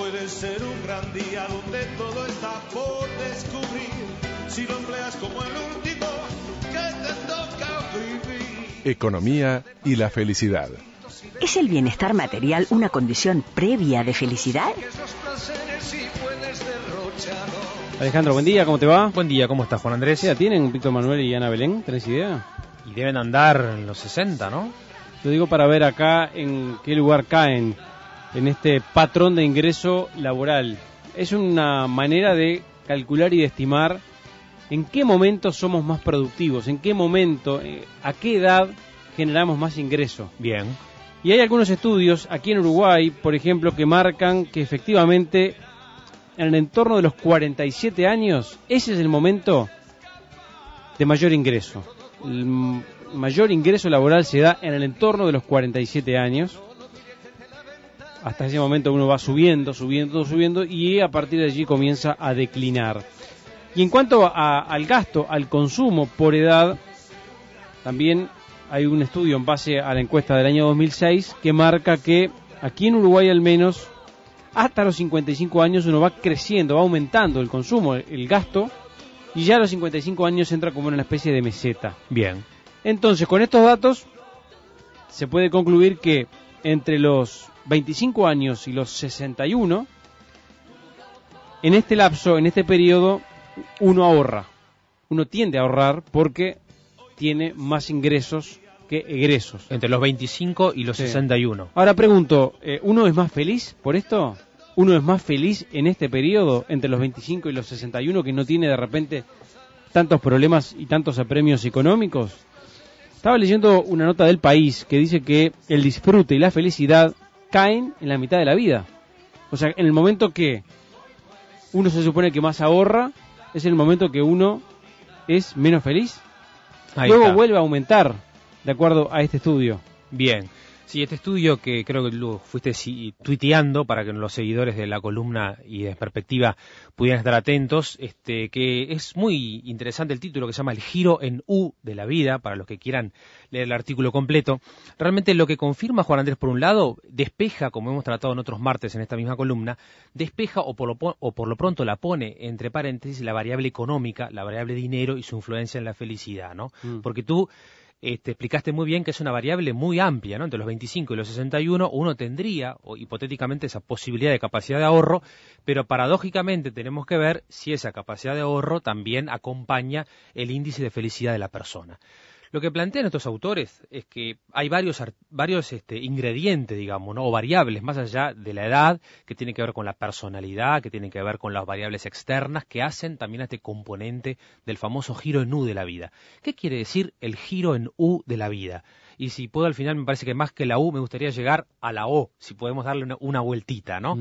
puede ser un gran día donde todo está por descubrir. Si lo empleas como el último que te toca vivir. Economía y la felicidad. ¿Es el bienestar material una condición previa de felicidad? Alejandro, buen día, ¿cómo te va? Buen día, ¿cómo estás, Juan Andrés? ¿Ya tienen Víctor Manuel y Ana Belén? ¿Tenés idea? Y deben andar en los 60, ¿no? Lo digo para ver acá en qué lugar caen en este patrón de ingreso laboral. Es una manera de calcular y de estimar en qué momento somos más productivos, en qué momento, eh, a qué edad generamos más ingreso. Bien. Y hay algunos estudios aquí en Uruguay, por ejemplo, que marcan que efectivamente en el entorno de los 47 años, ese es el momento de mayor ingreso. El mayor ingreso laboral se da en el entorno de los 47 años. Hasta ese momento uno va subiendo, subiendo, subiendo y a partir de allí comienza a declinar. Y en cuanto a- al gasto, al consumo por edad, también hay un estudio en base a la encuesta del año 2006 que marca que aquí en Uruguay al menos hasta los 55 años uno va creciendo, va aumentando el consumo, el, el gasto y ya a los 55 años entra como en una especie de meseta. Bien. Entonces, con estos datos se puede concluir que entre los 25 años y los 61, en este lapso, en este periodo, uno ahorra. Uno tiende a ahorrar porque tiene más ingresos que egresos. Entre los 25 y los Sí. 61. Ahora pregunto, eh, ¿uno es más feliz por esto? ¿Uno es más feliz en este periodo entre los 25 y los 61 que no tiene de repente tantos problemas y tantos apremios económicos? Estaba leyendo una nota del país que dice que el disfrute y la felicidad caen en la mitad de la vida. O sea, en el momento que uno se supone que más ahorra, es el momento que uno es menos feliz. Ahí Luego está. vuelve a aumentar, de acuerdo a este estudio. Bien. Sí, este estudio que creo que lo fuiste tuiteando para que los seguidores de la columna y de perspectiva pudieran estar atentos, este, que es muy interesante el título que se llama El giro en U de la vida, para los que quieran leer el artículo completo. Realmente lo que confirma Juan Andrés, por un lado, despeja, como hemos tratado en otros martes en esta misma columna, despeja o por lo, o por lo pronto la pone entre paréntesis la variable económica, la variable dinero y su influencia en la felicidad, ¿no? Mm. Porque tú este, explicaste muy bien que es una variable muy amplia, ¿no? Entre los 25 y los 61 uno tendría, o hipotéticamente, esa posibilidad de capacidad de ahorro, pero paradójicamente tenemos que ver si esa capacidad de ahorro también acompaña el índice de felicidad de la persona. Lo que plantean estos autores es que hay varios, ar- varios este, ingredientes, digamos, ¿no? o variables más allá de la edad, que tienen que ver con la personalidad, que tienen que ver con las variables externas, que hacen también a este componente del famoso giro en U de la vida. ¿Qué quiere decir el giro en U de la vida? Y si puedo al final, me parece que más que la U, me gustaría llegar a la O, si podemos darle una, una vueltita, ¿no?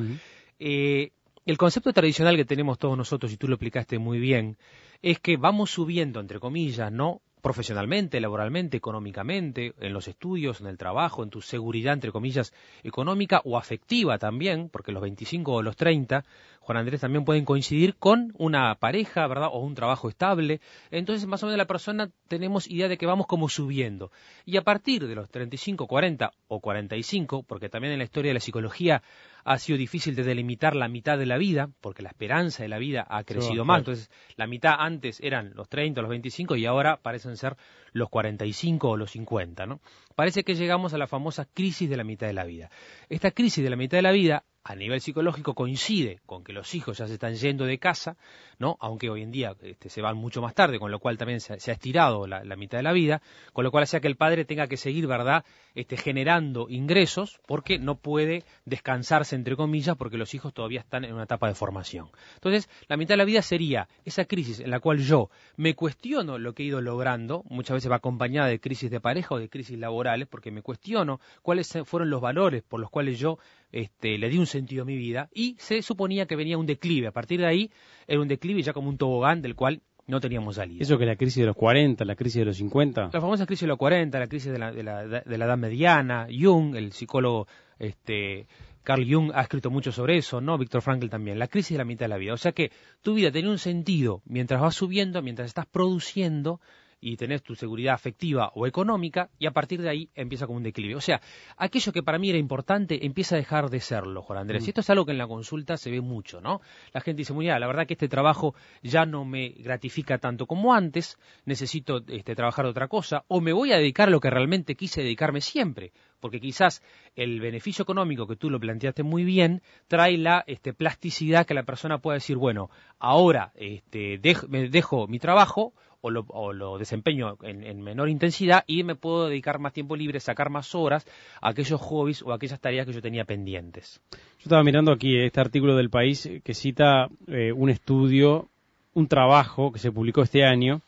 Eh, el concepto tradicional que tenemos todos nosotros, y tú lo explicaste muy bien, es que vamos subiendo, entre comillas, ¿no? Profesionalmente, laboralmente, económicamente, en los estudios, en el trabajo, en tu seguridad, entre comillas, económica o afectiva también, porque los 25 o los 30, Juan Andrés, también pueden coincidir con una pareja, ¿verdad? O un trabajo estable. Entonces, más o menos la persona tenemos idea de que vamos como subiendo. Y a partir de los 35, 40 o 45, porque también en la historia de la psicología ha sido difícil de delimitar la mitad de la vida, porque la esperanza de la vida ha crecido claro. más. Entonces, la mitad antes eran los 30 o los 25 y ahora parecen ser los 45 o los 50, ¿no? Parece que llegamos a la famosa crisis de la mitad de la vida. Esta crisis de la mitad de la vida a nivel psicológico coincide con que los hijos ya se están yendo de casa, ¿no? Aunque hoy en día este, se van mucho más tarde, con lo cual también se, se ha estirado la, la mitad de la vida, con lo cual hacía que el padre tenga que seguir, ¿verdad?, este, generando ingresos porque no puede descansarse, entre comillas, porque los hijos todavía están en una etapa de formación. Entonces, la mitad de la vida sería esa crisis en la cual yo me cuestiono lo que he ido logrando, muchas veces va acompañada de crisis de pareja o de crisis laborales, porque me cuestiono cuáles fueron los valores por los cuales yo este, le di un sentido a mi vida y se suponía que venía un declive. A partir de ahí era un declive ya como un tobogán del cual no teníamos salida. Eso que la crisis de los 40, la crisis de los 50. La famosa crisis de los 40, la crisis de la, de la, de la edad mediana, Jung, el psicólogo este, Carl Jung ha escrito mucho sobre eso, ¿no? Víctor Frankl también, la crisis de la mitad de la vida. O sea que tu vida tenía un sentido mientras vas subiendo, mientras estás produciendo, y tenés tu seguridad afectiva o económica y a partir de ahí empieza como un declive. O sea, aquello que para mí era importante empieza a dejar de serlo, Juan Andrés. Mm. Y esto es algo que en la consulta se ve mucho, ¿no? La gente dice, mira, la verdad que este trabajo ya no me gratifica tanto como antes, necesito este, trabajar otra cosa, o me voy a dedicar a lo que realmente quise dedicarme siempre, porque quizás el beneficio económico que tú lo planteaste muy bien trae la este, plasticidad que la persona pueda decir, bueno, ahora este, dej- me dejo mi trabajo o lo, desempeño en, en menor intensidad y me puedo dedicar más tiempo libre, sacar más horas a aquellos hobbies o a aquellas tareas que yo tenía pendientes. Yo estaba mirando aquí este artículo del país que cita eh, un estudio, un trabajo que se publicó este año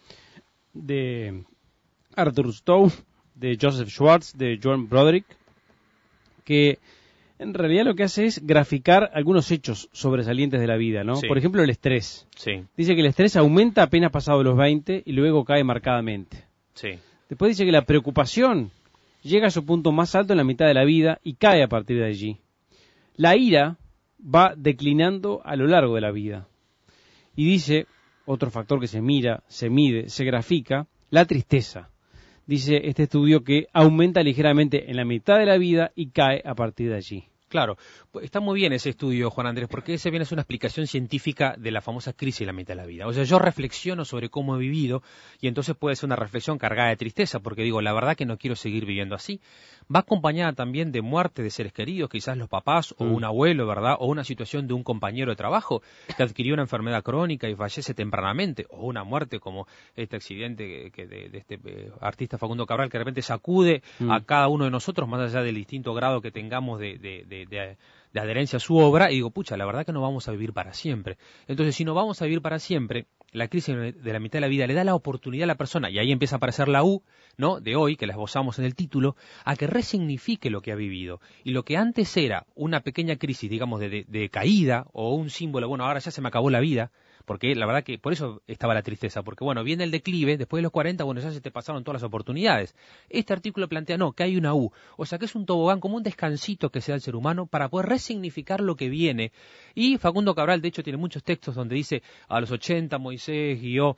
de Arthur Stowe, de Joseph Schwartz, de John Broderick, que en realidad lo que hace es graficar algunos hechos sobresalientes de la vida, ¿no? Sí. Por ejemplo, el estrés. Sí, Dice que el estrés aumenta apenas pasado los 20 y luego cae marcadamente. sí. Después dice que la preocupación llega a su punto más alto en la mitad de la vida y cae a partir de allí. La ira va declinando a lo largo de la vida. Y dice, otro factor que se mira, se mide, se grafica, la tristeza. Dice este estudio que aumenta ligeramente en la mitad de la vida y cae a partir de allí. Claro, pues está muy bien ese estudio, Juan Andrés, porque ese viene a ser una explicación científica de la famosa crisis de la mitad de la vida. O sea, yo reflexiono sobre cómo he vivido y entonces puede ser una reflexión cargada de tristeza, porque digo, la verdad que no quiero seguir viviendo así. Va acompañada también de muerte de seres queridos, quizás los papás o Mm. un abuelo, ¿verdad? O una situación de un compañero de trabajo que adquirió una enfermedad crónica y fallece tempranamente, o una muerte como este accidente que, de, de este eh, artista Facundo Cabral que de repente sacude Mm. a cada uno de nosotros, más allá del distinto grado que tengamos de, de- de- adherencia a su obra, y digo, pucha, la verdad que no vamos a vivir para siempre. Entonces, si no vamos a vivir para siempre, la crisis de la mitad de la vida le da la oportunidad a la persona, y ahí empieza a aparecer la U, ¿no? De hoy, que la esbozamos en el título, a que resignifique lo que ha vivido. Y lo que antes era una pequeña crisis, digamos, de- de caída, o un símbolo, bueno, ahora ya se me acabó la vida, porque la verdad que por eso estaba la tristeza, porque bueno, viene el declive, después de los 40, bueno, ya se te pasaron todas las oportunidades. Este artículo plantea, no, que hay una U, o sea que es un tobogán, como un descansito que se da al ser humano para poder resignificar lo que viene. Y Facundo Cabral, de hecho, tiene muchos textos donde dice, a los 80 Moisés guió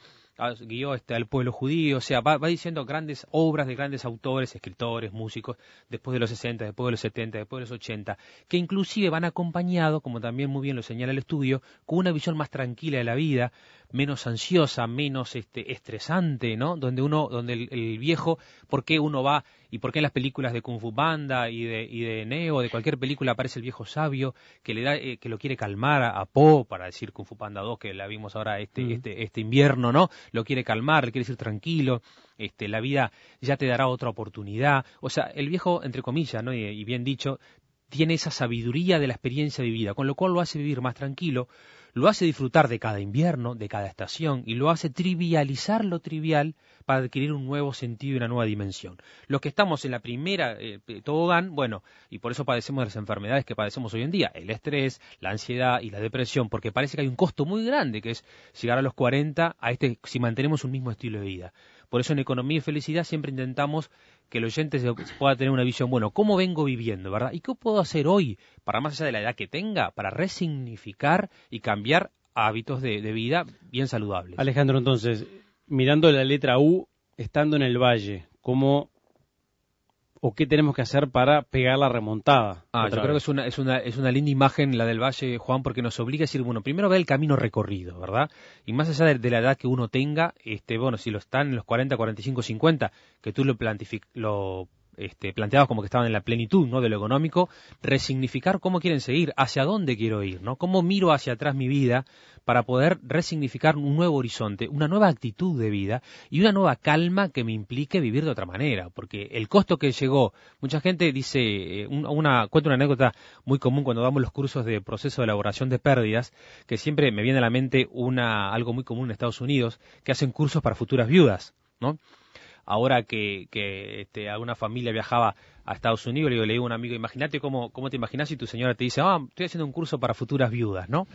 guió este, al pueblo judío, o sea, va, va diciendo grandes obras de grandes autores, escritores, músicos, después de los 60, después de los 70, después de los 80, que inclusive van acompañados, como también muy bien lo señala el estudio, con una visión más tranquila de la vida, menos ansiosa, menos este, estresante, ¿no? Donde uno, donde el, el viejo, ¿por qué uno va y por qué en las películas de Kung Fu Panda y de, y de Neo, de cualquier película aparece el viejo sabio que le da, eh, que lo quiere calmar a, a Po, para decir Kung Fu Panda 2, que la vimos ahora este, Mm. este, este invierno, ¿no? Lo quiere calmar, le quiere decir tranquilo, este, la vida ya te dará otra oportunidad. O sea, el viejo, entre comillas, ¿no? y, y bien dicho, tiene esa sabiduría de la experiencia vivida, con lo cual lo hace vivir más tranquilo, lo hace disfrutar de cada invierno, de cada estación, y lo hace trivializar lo trivial para adquirir un nuevo sentido y una nueva dimensión. Los que estamos en la primera eh, tobogán, bueno, y por eso padecemos de las enfermedades que padecemos hoy en día, el estrés, la ansiedad y la depresión, porque parece que hay un costo muy grande, que es llegar a los 40 a este, si mantenemos un mismo estilo de vida. Por eso en Economía y Felicidad siempre intentamos que el oyente se pueda tener una visión, bueno, ¿cómo vengo viviendo, verdad? ¿Y qué puedo hacer hoy, para más allá de la edad que tenga, para resignificar y cambiar hábitos de, de vida bien saludables? Alejandro, entonces, mirando la letra U, estando en el valle, ¿cómo o qué tenemos que hacer para pegar la remontada? Ah, yo creo que es una, es, una, es una linda imagen la del Valle, Juan, porque nos obliga a decir, bueno, primero ver el camino recorrido, ¿verdad? Y más allá de, de la edad que uno tenga, este, bueno, si lo están en los 40, 45, 50, que tú lo, lo este, planteabas como que estaban en la plenitud, ¿no? De lo económico, resignificar cómo quieren seguir, hacia dónde quiero ir, ¿no? Cómo miro hacia atrás mi vida para poder resignificar un nuevo horizonte, una nueva actitud de vida y una nueva calma que me implique vivir de otra manera, porque el costo que llegó, mucha gente dice, eh, un- una, cuento una anécdota muy común cuando damos los cursos de proceso de elaboración de pérdidas, que siempre me viene a la mente una, algo muy común en Estados Unidos, que hacen cursos para futuras viudas, ¿no? Ahora que, que este, alguna familia viajaba a Estados Unidos, le digo, le digo a un amigo, imagínate cómo, cómo te imaginas si tu señora te dice, ah, estoy haciendo un curso para futuras viudas, ¿no?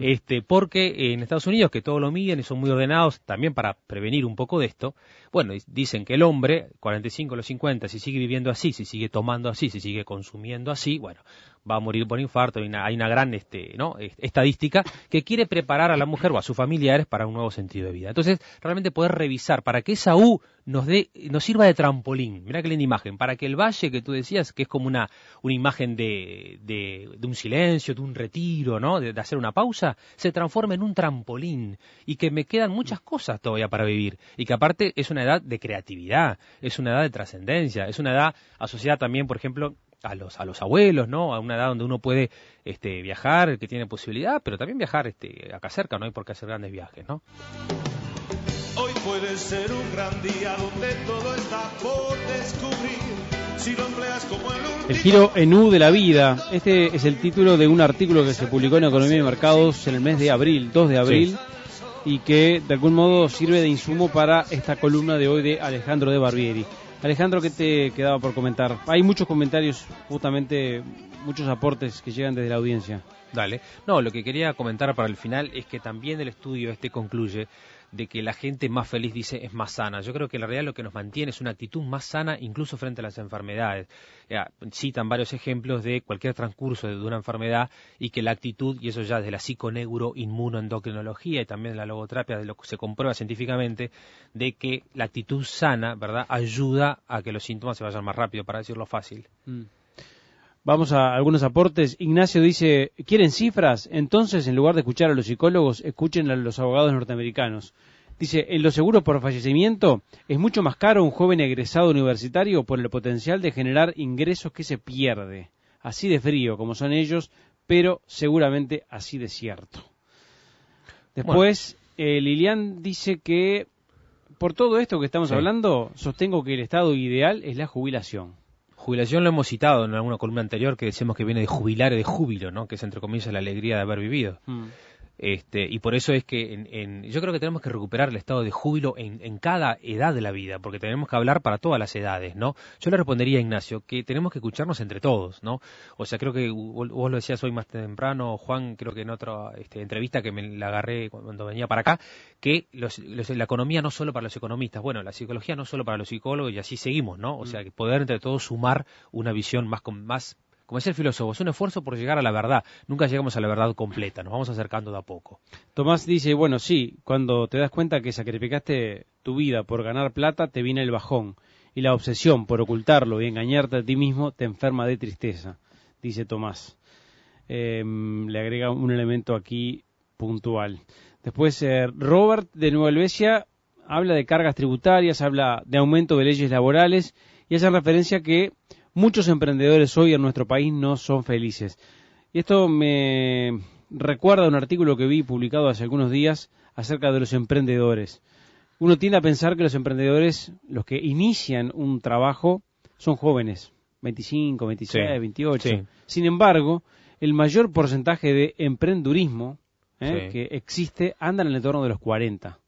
Este, porque en Estados Unidos, que todo lo miden y son muy ordenados, también para prevenir un poco de esto, bueno, dicen que el hombre, 45 a los 50, si sigue viviendo así, si sigue tomando así, si sigue consumiendo así, bueno, va a morir por infarto, hay una, hay una gran este, ¿no? estadística que quiere preparar a la mujer o a sus familiares para un nuevo sentido de vida. Entonces, realmente poder revisar para que esa U nos, dé, nos sirva de trampolín, mira qué linda imagen, para que el valle que tú decías, que es como una, una imagen de, de, un silencio, de un retiro, ¿no? De, de, hacer una pausa, se transforme en un trampolín y que me quedan muchas cosas todavía para vivir y que aparte es una edad de creatividad, es una edad de trascendencia, es una edad asociada también, por ejemplo, a los, a los abuelos, ¿no? A una edad donde uno puede este, viajar, que tiene posibilidad, pero también viajar este, acá cerca, no hay por qué hacer grandes viajes, ¿no? Hoy puede ser un gran día donde todo está por descubrir. Si lo empleas como el, último... el giro en U de la vida. Este es el título de un artículo que se publicó en Economía y Mercados en el mes de abril, 2 de abril. Sí y que de algún modo sirve de insumo para esta columna de hoy de Alejandro de Barbieri. Alejandro, ¿qué te quedaba por comentar? Hay muchos comentarios, justamente muchos aportes que llegan desde la audiencia. Dale. No, lo que quería comentar para el final es que también el estudio este concluye de que la gente más feliz dice es más sana. Yo creo que la realidad lo que nos mantiene es una actitud más sana incluso frente a las enfermedades. citan varios ejemplos de cualquier transcurso de una enfermedad y que la actitud, y eso ya desde la psiconeuro inmunoendocrinología y también la logoterapia, de lo que se comprueba científicamente, de que la actitud sana, ¿verdad?, ayuda a que los síntomas se vayan más rápido, para decirlo fácil. Mm. Vamos a algunos aportes. Ignacio dice, ¿quieren cifras? Entonces, en lugar de escuchar a los psicólogos, escuchen a los abogados norteamericanos. Dice, en los seguros por fallecimiento es mucho más caro un joven egresado universitario por el potencial de generar ingresos que se pierde. Así de frío como son ellos, pero seguramente así de cierto. Después, eh, Lilian dice que por todo esto que estamos hablando, sostengo que el estado ideal es la jubilación. Jubilación lo hemos citado en alguna columna anterior que decimos que viene de jubilar de júbilo, ¿no? Que es entre comillas la alegría de haber vivido. Mm. Este, y por eso es que en, yo creo que tenemos que recuperar el estado de júbilo en, cada edad de la vida, porque tenemos que hablar para todas las edades, ¿no? Yo le respondería a Ignacio que tenemos que escucharnos entre todos, ¿no? O sea, creo que vos, lo decías hoy más temprano, Juan, creo que en otra este, entrevista que me la agarré cuando venía para acá, que la economía no solo para los economistas, bueno, la psicología no solo para los psicólogos y así seguimos, ¿no? O mm. sea, que poder entre todos sumar una visión más, más como es el filósofo, es un esfuerzo por llegar a la verdad. Nunca llegamos a la verdad completa, nos vamos acercando de a poco. Tomás dice, bueno, sí, cuando te das cuenta que sacrificaste tu vida por ganar plata, te viene el bajón. Y la obsesión por ocultarlo y engañarte a ti mismo te enferma de tristeza, dice Tomás. Em, le agrega un elemento aquí puntual. Después, eh, Robert de Nueva Helvecia habla de cargas tributarias, habla de aumento de leyes laborales y hace referencia que muchos emprendedores hoy en nuestro país no son felices. Y esto me recuerda un artículo que vi publicado hace algunos días acerca de los emprendedores. Uno tiende a pensar que los emprendedores, los que inician un trabajo, son jóvenes, 25, 26, 28. Sin embargo, el mayor porcentaje de emprendurismo ¿eh? que existe anda en el entorno de los 40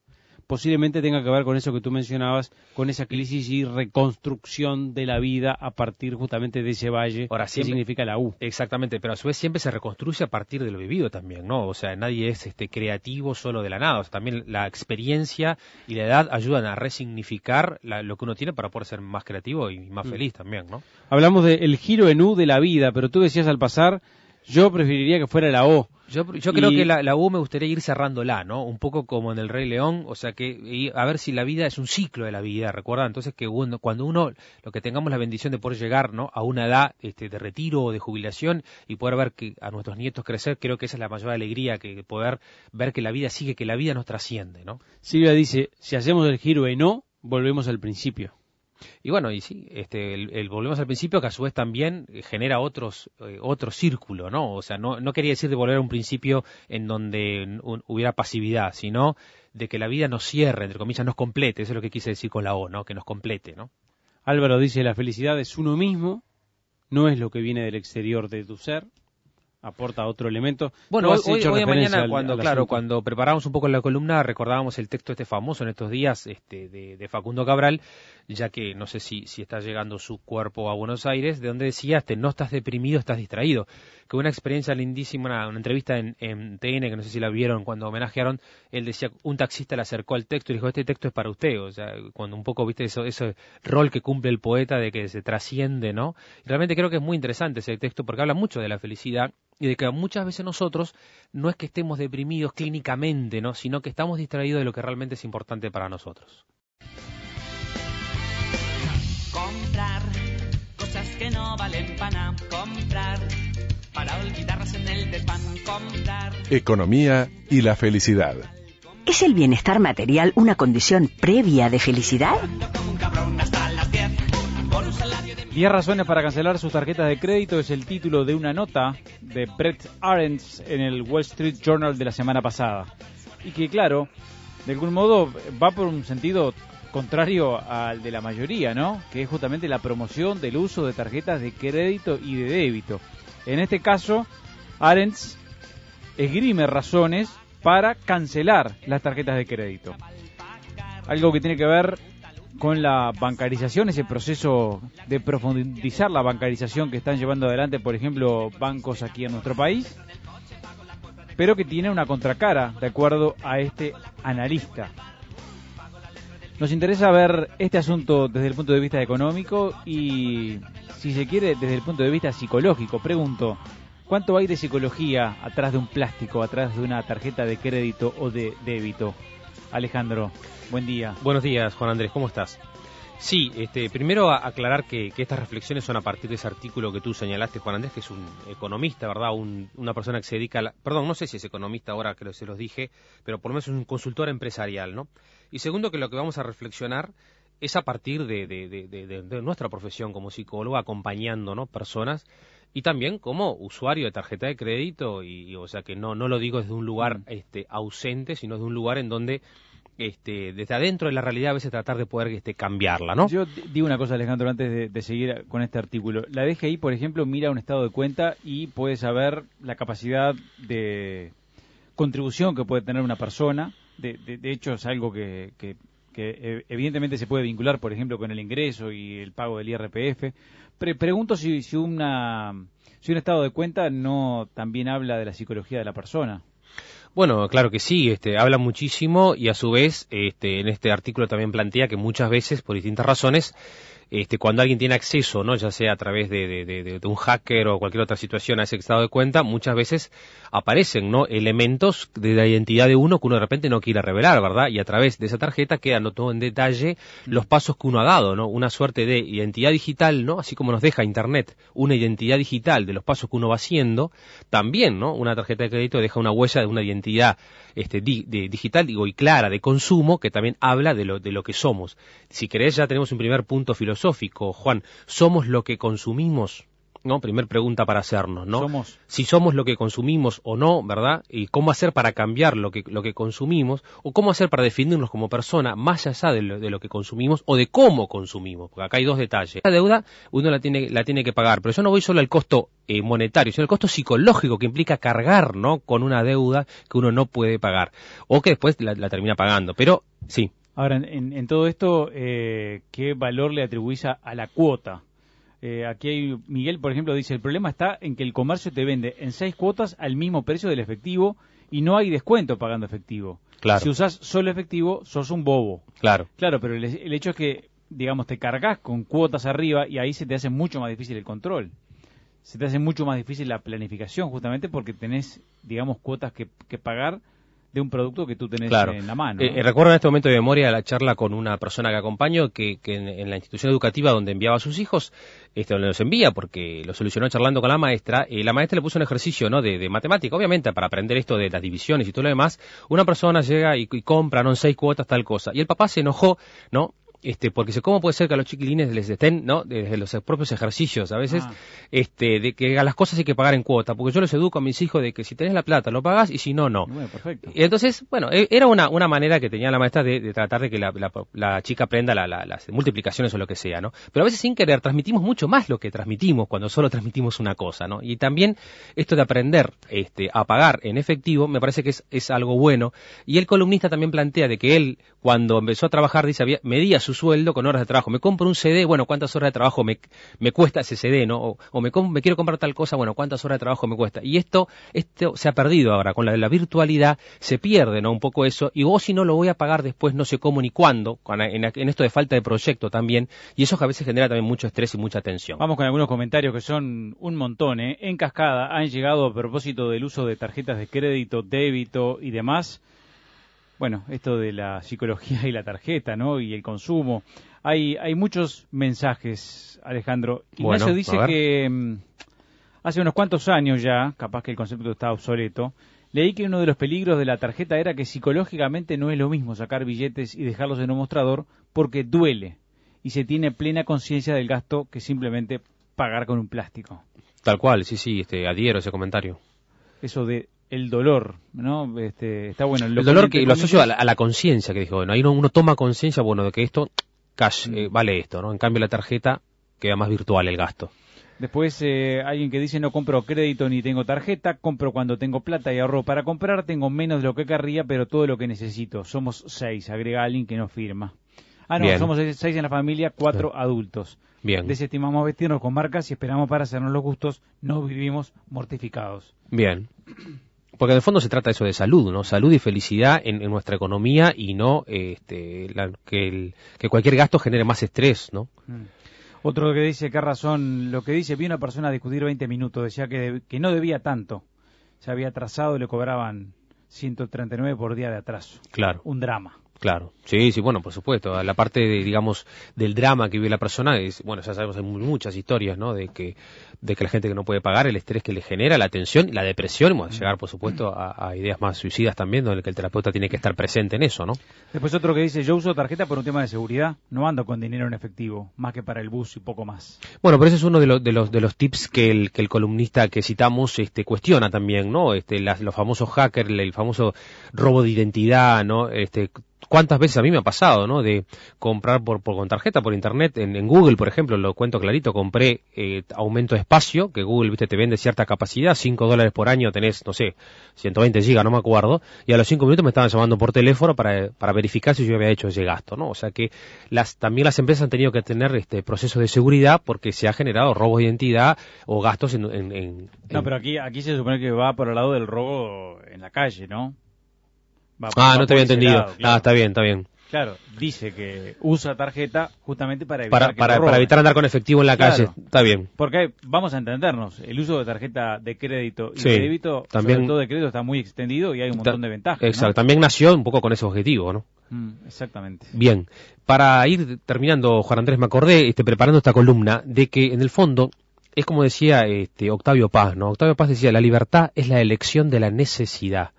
posiblemente tenga que ver con eso que tú mencionabas, con esa crisis y reconstrucción de la vida a partir justamente de ese valle Ahora, que significa la U. Exactamente, pero a su vez siempre se reconstruye a partir de lo vivido también, ¿no? O sea, nadie es este creativo solo de la nada, o sea, también la experiencia y la edad ayudan a resignificar lo que uno tiene para poder ser más creativo y más mm. feliz también, ¿no? Hablamos del giro en U de la vida, pero tú decías al pasar yo preferiría que fuera la O. Yo, creo que la, U me gustaría ir cerrándola, ¿no? Un poco como en el Rey León, o sea que a ver si la vida es un ciclo de la vida, recuerda entonces que cuando uno, lo que tengamos la bendición de poder llegar, ¿no? A una edad este, de retiro o de jubilación y poder ver que a nuestros nietos crecer, creo que esa es la mayor alegría, que poder ver que la vida sigue, que la vida nos trasciende, ¿no? Silvia dice, si hacemos el giro en no, volvemos al principio. Y bueno, y sí, este, el, volvemos al principio que a su vez también genera otros, eh, otro círculo, ¿no? O sea, no, no quería decir de volver a un principio en donde hubiera pasividad, sino de que la vida nos cierre, entre comillas, nos complete, eso es lo que quise decir con la O, ¿no? Que nos complete, ¿no? Álvaro dice, la felicidad es uno mismo, no es lo que viene del exterior de tu ser. Aporta otro elemento. Bueno, hoy, hoy, mañana, al- cuando, al claro, asunto. cuando preparábamos un poco la columna, recordábamos el texto este famoso en estos días este, de, de Facundo Cabral, ya que no sé si, si está llegando su cuerpo a Buenos Aires, de donde decía, este, no estás deprimido, estás distraído. Que una experiencia lindísima, una, entrevista en, TN, que no sé si la vieron cuando homenajearon, él decía, un taxista le acercó al texto y dijo, este texto es para usted, o sea, cuando un poco, viste, eso, ese rol que cumple el poeta de que se trasciende, ¿no? Y realmente creo que es muy interesante ese texto porque habla mucho de la felicidad y de que muchas veces nosotros no es que estemos deprimidos clínicamente, ¿no? sino que estamos distraídos de lo que realmente es importante para nosotros. Comprar cosas que no valen pana. Comprar para olvidarlas en el desván. Comprar. Economía y la felicidad. ¿Es el bienestar material una condición previa de felicidad? Como un cabrón hasta las 10. Por un salario de 10 razones para cancelar sus tarjetas de crédito es el título de una nota de Brett Arends en el Wall Street Journal de la semana pasada. Y que, claro, de algún modo va por un sentido contrario al de la mayoría, ¿no? Que es justamente la promoción del uso de tarjetas de crédito y de débito. En este caso, Arends esgrime razones para cancelar las tarjetas de crédito. Algo que tiene que ver con la bancarización, ese proceso de profundizar la bancarización que están llevando adelante, por ejemplo, bancos aquí en nuestro país, pero que tiene una contracara, de acuerdo a este analista. Nos interesa ver este asunto desde el punto de vista económico y, si se quiere, desde el punto de vista psicológico. Pregunto, ¿cuánto hay de psicología atrás de un plástico, atrás de una tarjeta de crédito o de débito? Alejandro, buen día. Buenos días, Juan Andrés, ¿cómo estás? Sí, este, primero aclarar que, estas reflexiones son a partir de ese artículo que tú señalaste, Juan Andrés, que es un economista, ¿verdad? Un- una persona que se dedica a la... Perdón, no sé si es economista ahora, que se los dije, pero por lo menos es un consultor empresarial, ¿no? Y segundo, que lo que vamos a reflexionar es a partir de, de- nuestra profesión como psicólogo, acompañando, ¿no? Personas y también como usuario de tarjeta de crédito, y, y, o sea que no, no lo digo desde un lugar este, ausente, sino desde un lugar en donde este, desde adentro de la realidad a veces tratar de poder este, cambiarla, ¿no? Yo digo una cosa, Alejandro, antes de, de seguir con este artículo. La DGI, por ejemplo, mira un estado de cuenta y puede saber la capacidad de contribución que puede tener una persona. De, de- de hecho, es algo que, que- que, eh, evidentemente se puede vincular, por ejemplo, con el ingreso y el pago del IRPF. Pre- pregunto si, si, una, si un estado de cuenta no también habla de la psicología de la persona. Bueno, claro que sí, este, habla muchísimo y a su vez este, en este artículo también plantea que muchas veces, por distintas razones, este, cuando alguien tiene acceso, ¿no? ya sea a través de, un hacker o cualquier otra situación a ese estado de cuenta, muchas veces aparecen ¿no? elementos de la identidad de uno que uno de repente no quiere revelar, ¿verdad? Y a través de esa tarjeta quedan todo en detalle los pasos que uno ha dado, ¿no? Una suerte de identidad digital, ¿no? Así como nos deja Internet una identidad digital de los pasos que uno va haciendo, también, ¿no? Una tarjeta de crédito deja una huella de una identidad este, de- digital digo, y clara de consumo que también habla de lo, de lo que somos. Si querés, ya tenemos un primer punto filosófico, Juan. ¿Somos lo que consumimos? ¿No? Primer pregunta para hacernos, ¿no? Somos. Si somos lo que consumimos o no, ¿verdad? Y cómo hacer para cambiar lo que, lo que consumimos, o cómo hacer para definirnos como persona más allá de lo, de lo que consumimos o de cómo consumimos, porque acá hay dos detalles. La deuda uno la tiene, la tiene que pagar, pero yo no voy solo al costo eh, monetario, sino al costo psicológico que implica cargar, ¿no? Con una deuda que uno no puede pagar, o que después la, la termina pagando. Pero, sí, Ahora, en, en- todo esto, eh, ¿qué valor le atribuís a, a la cuota? Eh, aquí hay, Miguel, por ejemplo, dice, el problema está en que el comercio te vende en seis cuotas al mismo precio del efectivo y no hay descuento pagando efectivo. Claro. Si usas solo efectivo, sos un bobo. claro. Claro, pero el, el hecho es que, digamos, te cargas con cuotas arriba y ahí se te hace mucho más difícil el control. Se te hace mucho más difícil la planificación, justamente porque tenés, digamos, cuotas que, que pagar de un producto que tú tenés Claro. en la mano. Eh, ¿no? eh, recuerdo en este momento de memoria la charla con una persona que acompaño que, que en, en la institución educativa donde enviaba a sus hijos, este, donde los envía porque lo solucionó charlando con la maestra, eh, la maestra le puso un ejercicio ¿no? de, de matemática, obviamente para aprender esto de las divisiones y todo lo demás, una persona llega y, y compra ¿no? en seis cuotas tal cosa, y el papá se enojó, ¿no? Este, porque ¿cómo puede ser que a los chiquilines les estén, ¿no? Desde los propios ejercicios, a veces, Ah. este, de que a las cosas hay que pagar en cuota, porque yo les educo a mis hijos de que si tenés la plata lo pagás y si no, no. Bueno, perfecto. Y entonces, bueno, e- era una, una manera que tenía la maestra de, de tratar de que la, la- la chica aprenda la- la- las multiplicaciones o lo que sea, ¿no? Pero a veces sin querer transmitimos mucho más lo que transmitimos cuando solo transmitimos una cosa, ¿no? Y también esto de aprender este, a pagar en efectivo me parece que es, es algo bueno. Y el columnista también plantea de que él, cuando empezó a trabajar, dice, había, medía su sueldo con horas de trabajo. Me compro un CD, bueno, ¿cuántas horas de trabajo me, cuesta ese CD, no? O, o me, me quiero comprar tal cosa, bueno, ¿cuántas horas de trabajo me cuesta? Y esto, esto se ha perdido ahora. Con la, la virtualidad se pierde, ¿no? Un poco eso. Y vos, si no lo voy a pagar después, no sé cómo ni cuándo, en, esto de falta de proyecto también. Y eso a veces genera también mucho estrés y mucha tensión. Vamos con algunos comentarios que son un montón. ¿eh? En cascada han llegado a propósito del uso de tarjetas de crédito, débito y demás. Bueno, esto de la psicología y la tarjeta, ¿no? Y el consumo. Hay, hay muchos mensajes, Alejandro. Ignacio Bueno, dice que mm, hace unos cuantos años ya, capaz que el concepto está obsoleto, leí que uno de los peligros de la tarjeta era que psicológicamente no es lo mismo sacar billetes y dejarlos en un mostrador porque duele y se tiene plena conciencia del gasto que simplemente pagar con un plástico. Tal cual, sí, sí, este, adhiero a ese comentario. Eso de el dolor, ¿no? Este, está bueno. el dolor que lo asocio a la, a la conciencia que dijo, bueno, ahí uno, uno toma conciencia, bueno, de que esto, cash, eh, vale esto, ¿no? En cambio la tarjeta queda más virtual el gasto. Después eh, alguien que dice no compro crédito ni tengo tarjeta, compro cuando tengo plata y ahorro para comprar, tengo menos de lo que querría, pero todo lo que necesito. Somos seis, agrega alguien que no firma. Ah, no, Bien. somos seis seis en la familia, cuatro adultos. Bien, Desestimamos vestirnos con marcas y esperamos para hacernos los gustos, no vivimos mortificados. bien. Porque en el fondo se trata eso de salud, ¿no? Salud y felicidad en, en nuestra economía y no este, la- que, el- que cualquier gasto genere más estrés, ¿no? Mm. Otro que dice, qué razón, lo que dice, vi una persona discutir 20 minutos, decía que, que no debía tanto, se había atrasado y le cobraban 139 por día de atraso. Claro. Un drama. Claro, sí, sí, bueno, por supuesto. La parte, de, digamos, del drama que vive la persona es, bueno, ya sabemos, hay mu- muchas historias, ¿no? De que, de que la gente que no puede pagar, el estrés que le genera, la tensión, la depresión, y bueno, llegar, por supuesto, a, a ideas más suicidas también, donde el terapeuta tiene que estar presente en eso, ¿no? Después otro que dice, yo uso tarjeta por un tema de seguridad, no ando con dinero en efectivo, más que para el bus y poco más. Bueno, pero ese es uno de los, de los, de los tips que el, que el columnista que citamos este, cuestiona también, ¿no? Este, las- los famosos hackers, el famoso robo de identidad, ¿no? Este, ¿Cuántas veces a mí me ha pasado, ¿no? De comprar por, por con tarjeta, por internet, en, en Google, por ejemplo, lo cuento clarito, compré eh, aumento de espacio, que Google, viste, te vende cierta capacidad, 5 dólares por año tenés, no sé, 120 gigas, no me acuerdo, y a los 5 minutos me estaban llamando por teléfono para, para verificar si yo había hecho ese gasto, ¿no? O sea que las, también las empresas han tenido que tener este proceso de seguridad porque se ha generado robos de identidad o gastos en... en- en- No, pero aquí, aquí se supone que va por el lado del robo en la calle, ¿no? Va- Ah, no te había entendido. lado, claro. Ah, está bien, está bien. Claro, dice que usa tarjeta justamente para evitar Para, que para, lo para roben. evitar andar con efectivo en la Claro. calle. Está bien. Porque vamos a entendernos, el uso de tarjeta de crédito y Sí, de débito, también- sobre todo de crédito, está muy extendido y hay un montón de ventajas. ¿no? Exacto. También nació un poco con ese objetivo, ¿no? Mm, exactamente. Bien, para ir terminando, Juan Andrés, me acordé, este, preparando esta columna, de que en el fondo es como decía este, Octavio Paz, ¿no? Octavio Paz decía, la libertad es la elección de la necesidad.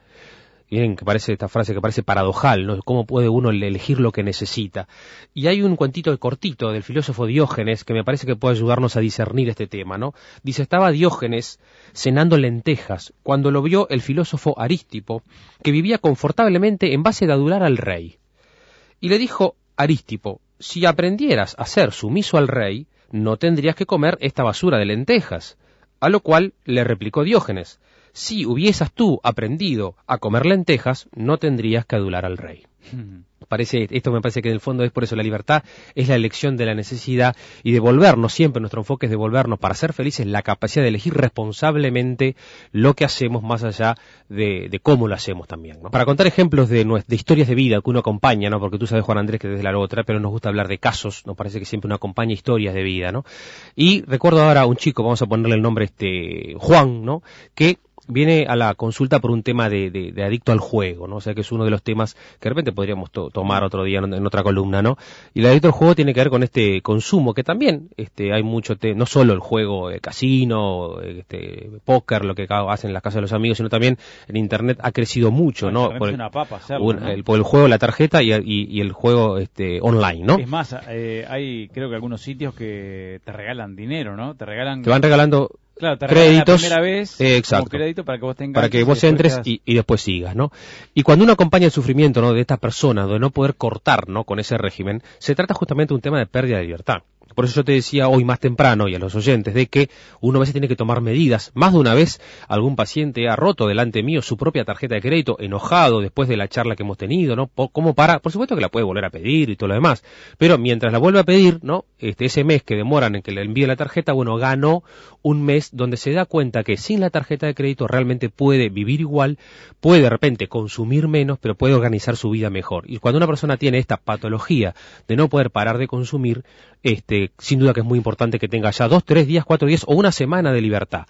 Bien, que parece esta frase que parece paradojal, ¿no? ¿Cómo puede uno elegir lo que necesita? Y hay un cuentito cortito del filósofo Diógenes que me parece que puede ayudarnos a discernir este tema, ¿no? Dice, estaba Diógenes cenando lentejas cuando lo vio el filósofo Arístipo, que vivía confortablemente en base de adular al rey. Y le dijo Arístipo, si aprendieras a ser sumiso al rey, no tendrías que comer esta basura de lentejas. A lo cual le replicó Diógenes, si hubieses tú aprendido a comer lentejas, no tendrías que adular al rey. Parece, esto me parece que en el fondo es por eso la libertad, es la elección de la necesidad y devolvernos, siempre nuestro enfoque es devolvernos para ser felices la capacidad de elegir responsablemente lo que hacemos más allá de, de cómo lo hacemos también. ¿no? Para contar ejemplos de historias de vida que uno acompaña, ¿no? porque tú sabes Juan Andrés que desde la otra, pero nos gusta hablar de casos, nos parece que siempre uno acompaña historias de vida, ¿no? Y recuerdo ahora a un chico, vamos a ponerle el nombre este Juan, ¿no? Que viene a la consulta por un tema de, de- de adicto al juego, ¿no? O sea que es uno de los temas que de repente podríamos to- tomar otro día en, en otra columna, ¿no? Y el adicto al juego tiene que ver con este consumo, que también este, hay mucho, te- no solo el juego de casino, este, póker, lo que hacen en las casas de los amigos, sino también en internet ha crecido mucho, ¿no? Internet Por el, una papa hacerlo, un- ¿no? el- por el juego, la tarjeta y, y- y el juego este, online, ¿no? Es más, eh, hay creo que algunos sitios que te regalan dinero, ¿no? Te regalan... Te van regalando Claro, te créditos, la primera vez eh, exacto. como crédito para que vos tengas para que vos entres y, y después sigas, ¿no? Y cuando uno acompaña el sufrimiento, ¿no? De esta persona, de no poder cortar, ¿no? Con ese régimen, se trata justamente de un tema de pérdida de libertad. Por eso yo te decía hoy más temprano y a los oyentes de que uno a veces tiene que tomar medidas. Más de una vez algún paciente ha roto delante mío su propia tarjeta de crédito enojado después de la charla que hemos tenido, ¿no? Po- Como para, por supuesto que la puede volver a pedir y todo lo demás. Pero mientras la vuelve a pedir, ¿no? Este, ese mes que demoran en que le envíe la tarjeta, bueno, ganó un mes donde se da cuenta que sin la tarjeta de crédito realmente puede vivir igual, puede de repente consumir menos, pero puede organizar su vida mejor. Y cuando una persona tiene esta patología de no poder parar de consumir, este, sin duda que es muy importante que tenga ya dos, tres días, cuatro días o una semana de libertad.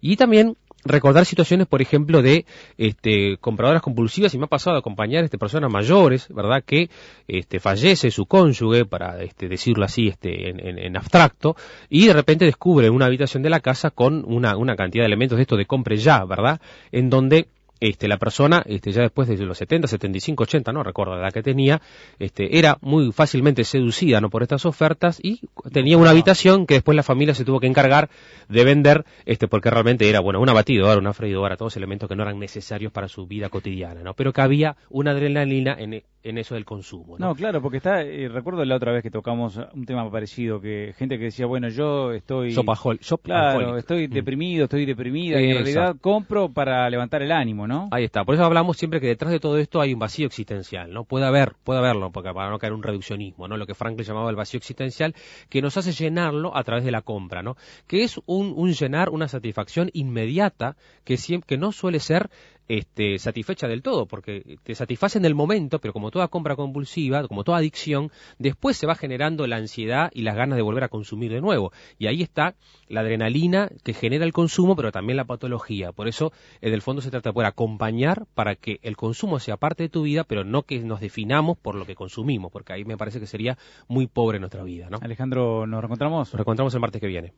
Y también recordar situaciones, por ejemplo, de este, compradoras compulsivas, y me ha pasado a acompañar este, personas mayores, ¿verdad?, que este, fallece su cónyuge, para este, decirlo así este, en abstracto, y de repente descubre una habitación de la casa con una, una cantidad de elementos de esto de compre ya, ¿verdad?, en donde este, la persona, este, ya después de los 70, 75, 80, no recuerdo la que tenía, este, era muy fácilmente seducida ¿no? por estas ofertas y tenía una habitación que después la familia se tuvo que encargar de vender, este, porque realmente era, bueno, una batidora, una freidora, todos elementos que no eran necesarios para su vida cotidiana, ¿no? Pero que había una adrenalina en, en eso del consumo, ¿no? No, claro, porque está, eh, recuerdo la otra vez que tocamos un tema parecido, que gente que decía, bueno, yo estoy... Shop Claro, estoy Mm. deprimido, estoy deprimida, y en realidad compro para levantar el ánimo, ¿no? Ahí está, por eso hablamos siempre que detrás de todo esto hay un vacío existencial, ¿no? Puede haber, puede haberlo, porque para no caer en un reduccionismo, ¿no? Lo que Franklin llamaba el vacío existencial, que nos hace llenarlo a través de la compra, ¿no? Que es un, un llenar, una satisfacción inmediata, que, siem- que no suele ser este, satisfecha del todo, porque te satisface en el momento, pero como toda compra compulsiva, como toda adicción, después se va generando la ansiedad y las ganas de volver a consumir de nuevo. Y ahí está la adrenalina que genera el consumo, pero también la patología. Por eso, en el fondo se trata de poder acompañar para que el consumo sea parte de tu vida, pero no que nos definamos por lo que consumimos, porque ahí me parece que sería muy pobre nuestra vida, ¿no? Alejandro, ¿nos reencontramos? Nos reencontramos el martes que viene.